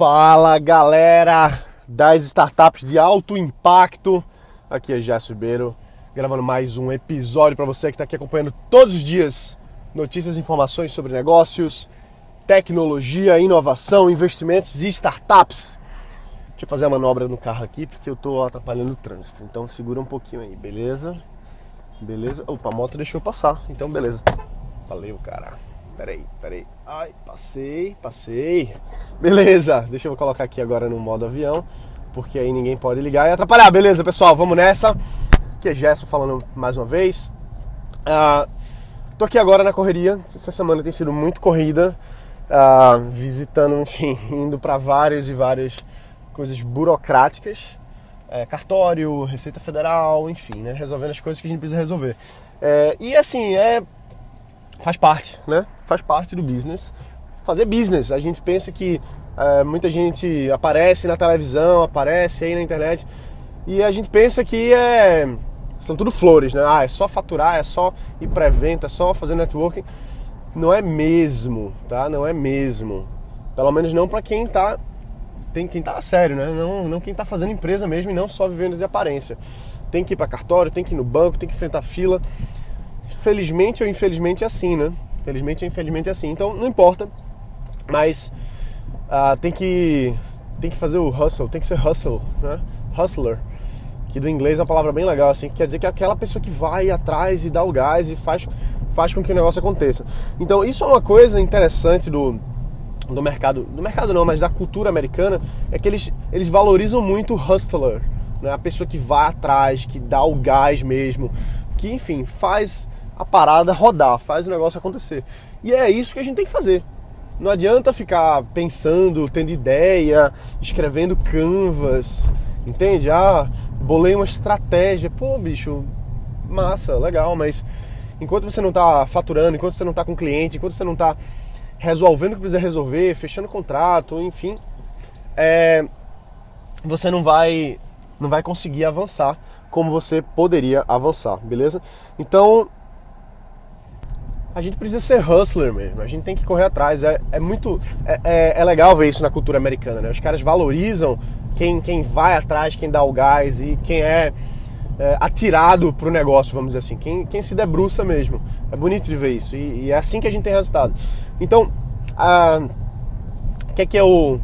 Fala galera das startups de alto impacto, aqui é Jéssica Ribeiro, gravando mais um episódio para você que está aqui acompanhando todos os dias notícias e informações sobre negócios, tecnologia, inovação, investimentos e startups. Deixa eu fazer a manobra no carro aqui porque eu estou atrapalhando o trânsito, então segura um pouquinho aí, beleza? Beleza? Opa, a moto deixou passar, então beleza. Valeu, cara. Peraí, peraí. Ai, passei, passei. Beleza, deixa eu colocar aqui agora no modo avião, porque aí ninguém pode ligar e atrapalhar. Beleza, pessoal, vamos nessa. Aqui é Gerson falando mais uma vez. Uh, tô aqui agora na correria. Essa semana tem sido muito corrida, uh, visitando, enfim, indo para várias e várias coisas burocráticas. É, cartório, Receita Federal, enfim, né? Resolvendo as coisas que a gente precisa resolver. É, e assim, é faz parte, né? Faz parte do business. Fazer business. A gente pensa que é, muita gente aparece na televisão, aparece aí na internet e a gente pensa que é, são tudo flores, né? Ah, é só faturar, é só ir para evento, é só fazer networking. Não é mesmo, tá? Não é mesmo. Pelo menos não para quem tá tem quem tá a sério, né? Não, não quem tá fazendo empresa mesmo e não só vivendo de aparência. Tem que ir para cartório, tem que ir no banco, tem que enfrentar fila felizmente ou infelizmente é assim, né? Felizmente ou infelizmente é assim. Então não importa, mas uh, tem que tem que fazer o hustle, tem que ser hustle, né? Hustler, que do inglês é uma palavra bem legal, assim, que quer dizer que é aquela pessoa que vai atrás e dá o gás e faz, faz com que o negócio aconteça. Então isso é uma coisa interessante do, do mercado, do mercado não, mas da cultura americana, é que eles, eles valorizam muito o hustler, né? a pessoa que vai atrás, que dá o gás mesmo, que enfim, faz a parada rodar, faz o negócio acontecer. E é isso que a gente tem que fazer. Não adianta ficar pensando, tendo ideia, escrevendo canvas, entende? Ah, bolei uma estratégia. Pô, bicho, massa, legal, mas enquanto você não está faturando, enquanto você não está com cliente, enquanto você não está resolvendo o que precisa resolver, fechando contrato, enfim, é, você não vai não vai conseguir avançar como você poderia avançar, beleza? Então, a gente precisa ser hustler mesmo, a gente tem que correr atrás. É, é muito. É, é, é, legal ver isso na cultura americana, né? Os caras valorizam quem, quem vai atrás, quem dá o gás e quem é, é atirado pro negócio, vamos dizer assim, quem, quem se debruça mesmo. É bonito de ver isso e, e é assim que a gente tem resultado. Então, o que é que eu.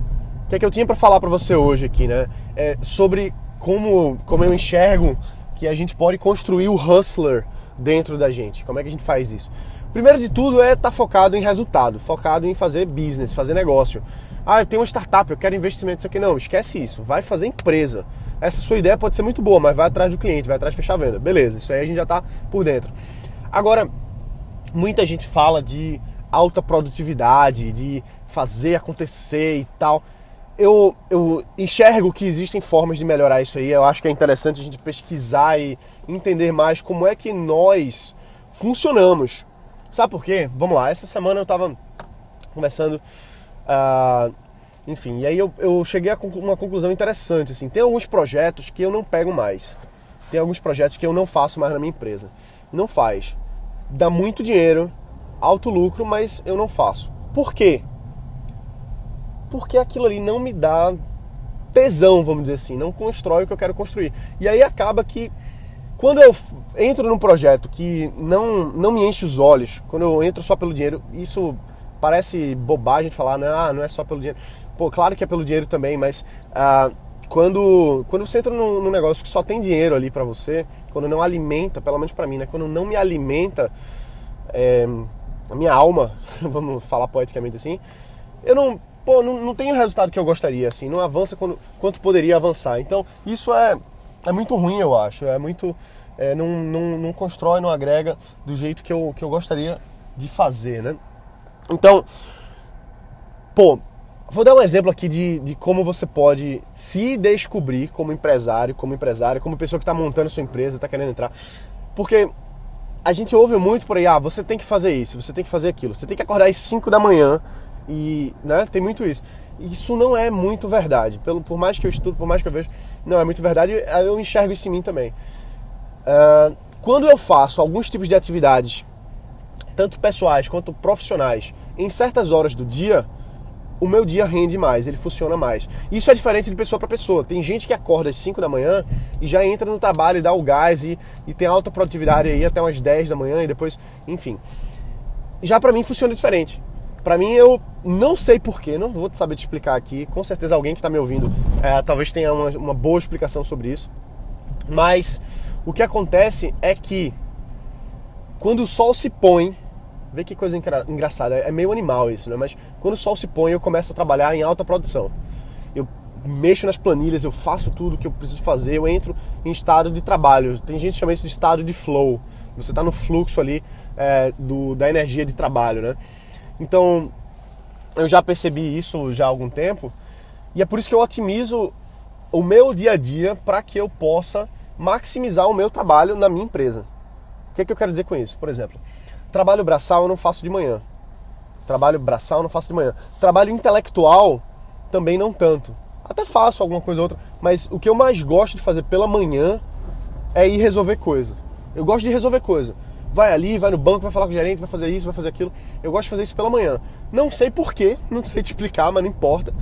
que é que eu tinha para falar para você hoje aqui, né? É sobre como, como eu enxergo que a gente pode construir o hustler dentro da gente. Como é que a gente faz isso? Primeiro de tudo é estar tá focado em resultado, focado em fazer business, fazer negócio. Ah, eu tenho uma startup, eu quero investimento isso aqui. Não, esquece isso. Vai fazer empresa. Essa sua ideia pode ser muito boa, mas vai atrás do cliente, vai atrás de fechar a venda. Beleza, isso aí a gente já está por dentro. Agora, muita gente fala de alta produtividade, de fazer acontecer e tal. Eu, eu enxergo que existem formas de melhorar isso aí. Eu acho que é interessante a gente pesquisar e entender mais como é que nós funcionamos. Sabe por quê? Vamos lá, essa semana eu estava conversando, uh, enfim, e aí eu, eu cheguei a uma conclusão interessante, assim, tem alguns projetos que eu não pego mais, tem alguns projetos que eu não faço mais na minha empresa, não faz, dá muito dinheiro, alto lucro, mas eu não faço. Por quê? Porque aquilo ali não me dá tesão, vamos dizer assim, não constrói o que eu quero construir. E aí acaba que quando eu entro num projeto que não, não me enche os olhos, quando eu entro só pelo dinheiro, isso parece bobagem de falar, né? ah, não é só pelo dinheiro. Pô, claro que é pelo dinheiro também, mas ah, quando, quando você entra num, num, negócio que só tem dinheiro ali para você, quando não alimenta, pelo menos para mim, né? Quando não me alimenta é, a minha alma, vamos falar poeticamente assim, eu não, pô, não, não tenho o resultado que eu gostaria, assim, não avança quando, quanto poderia avançar. Então, isso é é muito ruim, eu acho. É muito. É, não, não, não constrói, não agrega do jeito que eu, que eu gostaria de fazer, né? Então, pô, vou dar um exemplo aqui de, de como você pode se descobrir como empresário, como empresário, como pessoa que está montando sua empresa, está querendo entrar. Porque a gente ouve muito por aí, ah, você tem que fazer isso, você tem que fazer aquilo, você tem que acordar às 5 da manhã e, né, tem muito isso isso não é muito verdade. Pelo, por mais que eu estudo, por mais que eu vejo, não é muito verdade, eu enxergo isso em mim também. Uh, quando eu faço alguns tipos de atividades, tanto pessoais quanto profissionais, em certas horas do dia, o meu dia rende mais, ele funciona mais. Isso é diferente de pessoa para pessoa. Tem gente que acorda às 5 da manhã e já entra no trabalho e dá o gás e, e tem alta produtividade aí até umas 10 da manhã e depois, enfim. Já para mim funciona diferente. Para mim eu não sei porquê, não vou saber te explicar aqui. Com certeza alguém que está me ouvindo é, talvez tenha uma, uma boa explicação sobre isso. Mas o que acontece é que quando o sol se põe, Vê que coisa engraçada, é meio animal isso, né? Mas quando o sol se põe, eu começo a trabalhar em alta produção. Eu mexo nas planilhas, eu faço tudo que eu preciso fazer, eu entro em estado de trabalho. Tem gente que chama isso de estado de flow. Você está no fluxo ali é, do, da energia de trabalho, né? Então, eu já percebi isso já há algum tempo e é por isso que eu otimizo o meu dia a dia para que eu possa maximizar o meu trabalho na minha empresa. O que, é que eu quero dizer com isso? Por exemplo, Trabalho braçal eu não faço de manhã. Trabalho braçal eu não faço de manhã. Trabalho intelectual também não tanto. Até faço alguma coisa ou outra, mas o que eu mais gosto de fazer pela manhã é ir resolver coisa. Eu gosto de resolver coisa. Vai ali, vai no banco, vai falar com o gerente, vai fazer isso, vai fazer aquilo. Eu gosto de fazer isso pela manhã. Não sei porquê, não sei te explicar, mas não importa.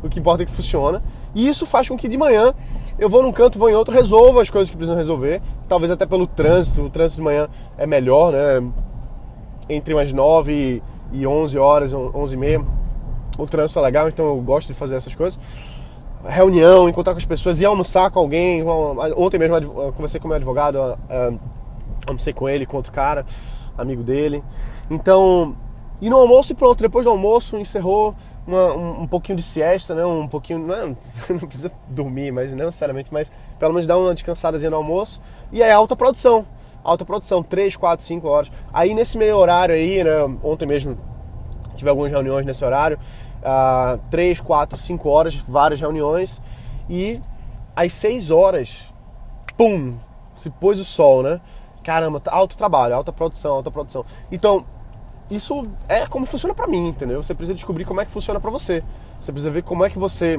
O que importa é que funciona. E isso faz com que de manhã eu vou num canto, vou em outro, resolvo as coisas que precisam resolver. Talvez até pelo trânsito. O trânsito de manhã é melhor, né? entre umas 9 e 11 horas, 11 e meia. O trânsito é legal, então eu gosto de fazer essas coisas. Reunião, encontrar com as pessoas, ir almoçar com alguém. Ontem mesmo eu conversei com meu advogado, almocei com ele, com outro cara, amigo dele. Então, e no almoço e pronto. Depois do almoço, encerrou uma, um, um, pouquinho de siesta, né? Um pouquinho, não, é, não precisa dormir, mas não necessariamente, mas pelo menos dar uma descansadazinha no almoço. E aí alta produção alta produção, 3, 4, 5 horas. Aí nesse meio horário aí, né, ontem mesmo tive algumas reuniões nesse horário, uh, 3, 4, 5 horas, várias reuniões, e às 6 horas, pum, se pôs o sol, né? Caramba, alto trabalho, alta produção, alta produção. Então, isso é como funciona para mim, entendeu? Você precisa descobrir como é que funciona para você. Você precisa ver como é que você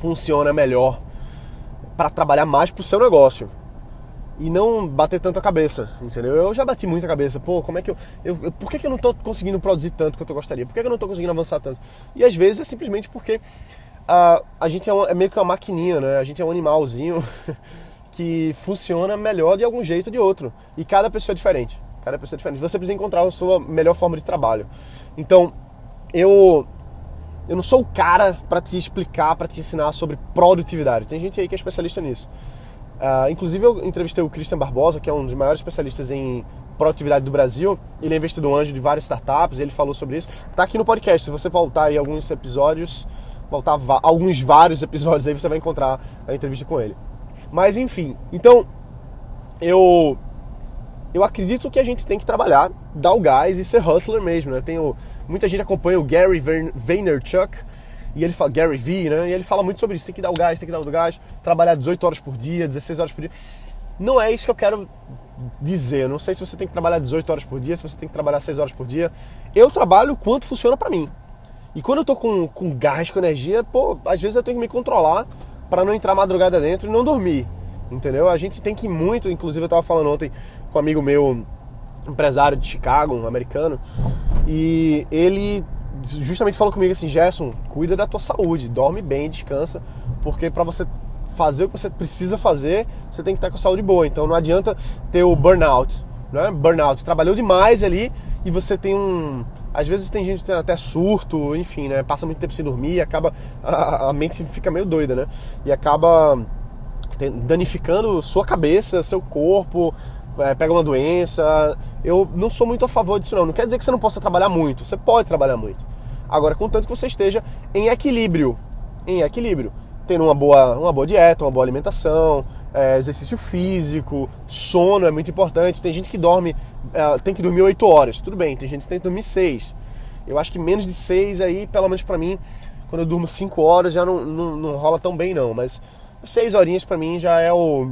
funciona melhor para trabalhar mais pro seu negócio e não bater tanto a cabeça, entendeu? Eu já bati muito a cabeça, pô, como é que eu, eu, por que, que eu não estou conseguindo produzir tanto quanto eu gostaria? Por que, que eu não estou conseguindo avançar tanto? E às vezes é simplesmente porque uh, a gente é, é, meio que uma maquininha, né? A gente é um animalzinho que funciona melhor de algum jeito ou de outro. E cada pessoa é diferente. Cada pessoa é diferente. Você precisa encontrar a sua melhor forma de trabalho. Então, eu eu não sou o cara para te explicar, para te ensinar sobre produtividade. Tem gente aí que é especialista nisso. Uh, inclusive eu entrevistei o Christian Barbosa, que é um dos maiores especialistas em produtividade do Brasil. Ele é investidor anjo de várias startups, ele falou sobre isso. Tá aqui no podcast, se você voltar aí alguns episódios, voltar alguns vários episódios aí, você vai encontrar a entrevista com ele. Mas enfim, então eu eu acredito que a gente tem que trabalhar, dar o gás e ser hustler mesmo, né? Muita gente acompanha o Gary Vaynerchuk, e ele fala, Gary Vee, né? E ele fala muito sobre isso, tem que dar o gás, tem que dar o gás, trabalhar 18 horas por dia, 16 horas por dia. Não é isso que eu quero dizer. Eu não sei se você tem que trabalhar 18 horas por dia, se você tem que trabalhar 6 horas por dia. Eu trabalho quanto funciona para mim. E quando eu tô com, com gás, com energia, pô, às vezes eu tenho que me controlar para não entrar madrugada dentro e não dormir. Entendeu? A gente tem que ir muito, inclusive eu tava falando ontem com um amigo meu, empresário de Chicago, um americano, e ele justamente falou comigo assim, Gerson, cuida da tua saúde, dorme bem, descansa, porque para você fazer o que você precisa fazer, você tem que estar com a saúde boa. Então não adianta ter o burnout, né? Burnout, trabalhou demais ali e você tem um às vezes tem gente que tem até surto, enfim, né? Passa muito tempo sem dormir, acaba a, a mente fica meio doida, né? E acaba danificando sua cabeça, seu corpo, é, pega uma doença. Eu não sou muito a favor disso, não. Não quer dizer que você não possa trabalhar muito. Você pode trabalhar muito. Agora, contanto que você esteja em equilíbrio. Em equilíbrio. Tendo uma boa, uma boa dieta, uma boa alimentação, é, exercício físico, sono é muito importante. Tem gente que dorme, é, tem que dormir 8 horas. Tudo bem, tem gente que tem que dormir 6. Eu acho que menos de 6 aí, pelo menos para mim, quando eu durmo 5 horas já não, não, não, rola tão bem não. Mas 6 horinhas para mim já é o,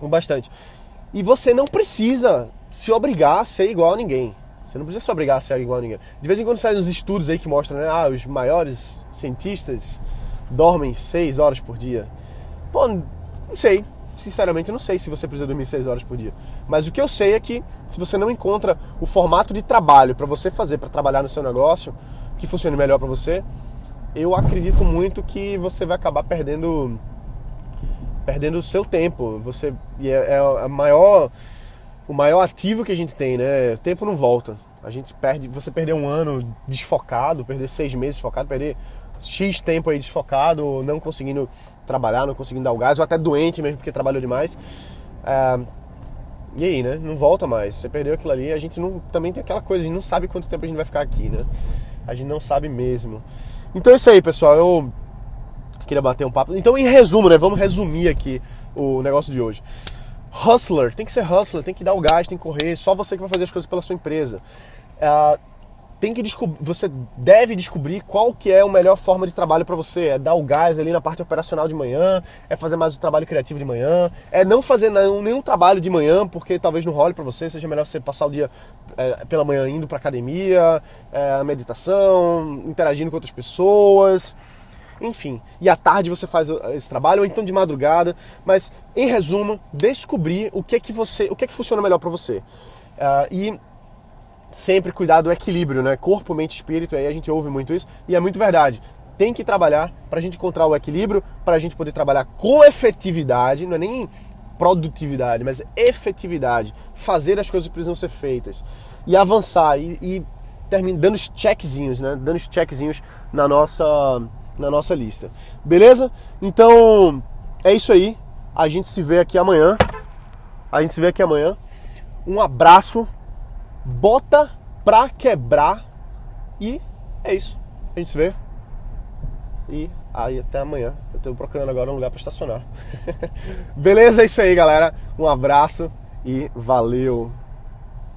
o bastante. E você não precisa se obrigar a ser igual a ninguém. Você não precisa se obrigar a ser igual a ninguém. De vez em quando saem uns estudos aí que mostram, né? Ah, os maiores cientistas dormem 6 horas por dia. Pô, não sei. Sinceramente, eu não sei se você precisa dormir 6 horas por dia. Mas o que eu sei é que se você não encontra o formato de trabalho para você fazer, para trabalhar no seu negócio, que funcione melhor para você, eu acredito muito que você vai acabar perdendo perdendo o seu tempo. Você e é, é a maior o maior ativo que a gente tem, né? O tempo não volta. A gente perde, você perder um ano desfocado, perder seis meses desfocado, perder X tempo aí desfocado, não conseguindo trabalhar, não conseguindo dar o gás, ou até doente mesmo porque trabalhou demais. É, e aí, né? Não volta mais. Você perdeu aquilo ali. A gente não, também tem aquela coisa, a gente não sabe quanto tempo a gente vai ficar aqui, né? A gente não sabe mesmo. Então é isso aí, pessoal. Eu queria bater um papo. Então, em resumo, né? Vamos resumir aqui o negócio de hoje. Hustler, tem que ser hustler, tem que dar o gás, tem que correr. Só você que vai fazer as coisas pela sua empresa. Uh, tem que você deve descobrir qual que é a melhor forma de trabalho para você. É dar o gás ali na parte operacional de manhã, é fazer mais o trabalho criativo de manhã, é não fazer nenhum, nenhum trabalho de manhã, porque talvez não role para você, seja melhor você passar o dia é, pela manhã indo para academia, é, meditação, interagindo com outras pessoas, enfim. E à tarde você faz esse trabalho, ou então de madrugada, mas em resumo, descobrir o que é que você, o que é que funciona melhor para você. Uh, e sempre cuidar do equilíbrio, né? Corpo, mente, espírito, aí a gente ouve muito isso e é muito verdade. Tem que trabalhar para a gente encontrar o equilíbrio, para a gente poder trabalhar com efetividade, não é nem produtividade, mas efetividade, fazer as coisas que precisam ser feitas e avançar e, e dando os checkzinhos, né? Dando os checkzinhos na nossa na nossa lista. Beleza? Então, é isso aí. A gente se vê aqui amanhã. A gente se vê aqui amanhã. Um abraço bota pra quebrar e é isso. A gente se vê. E aí até amanhã. Eu tô procurando agora um lugar para estacionar. Beleza? É isso aí, galera. Um abraço e valeu.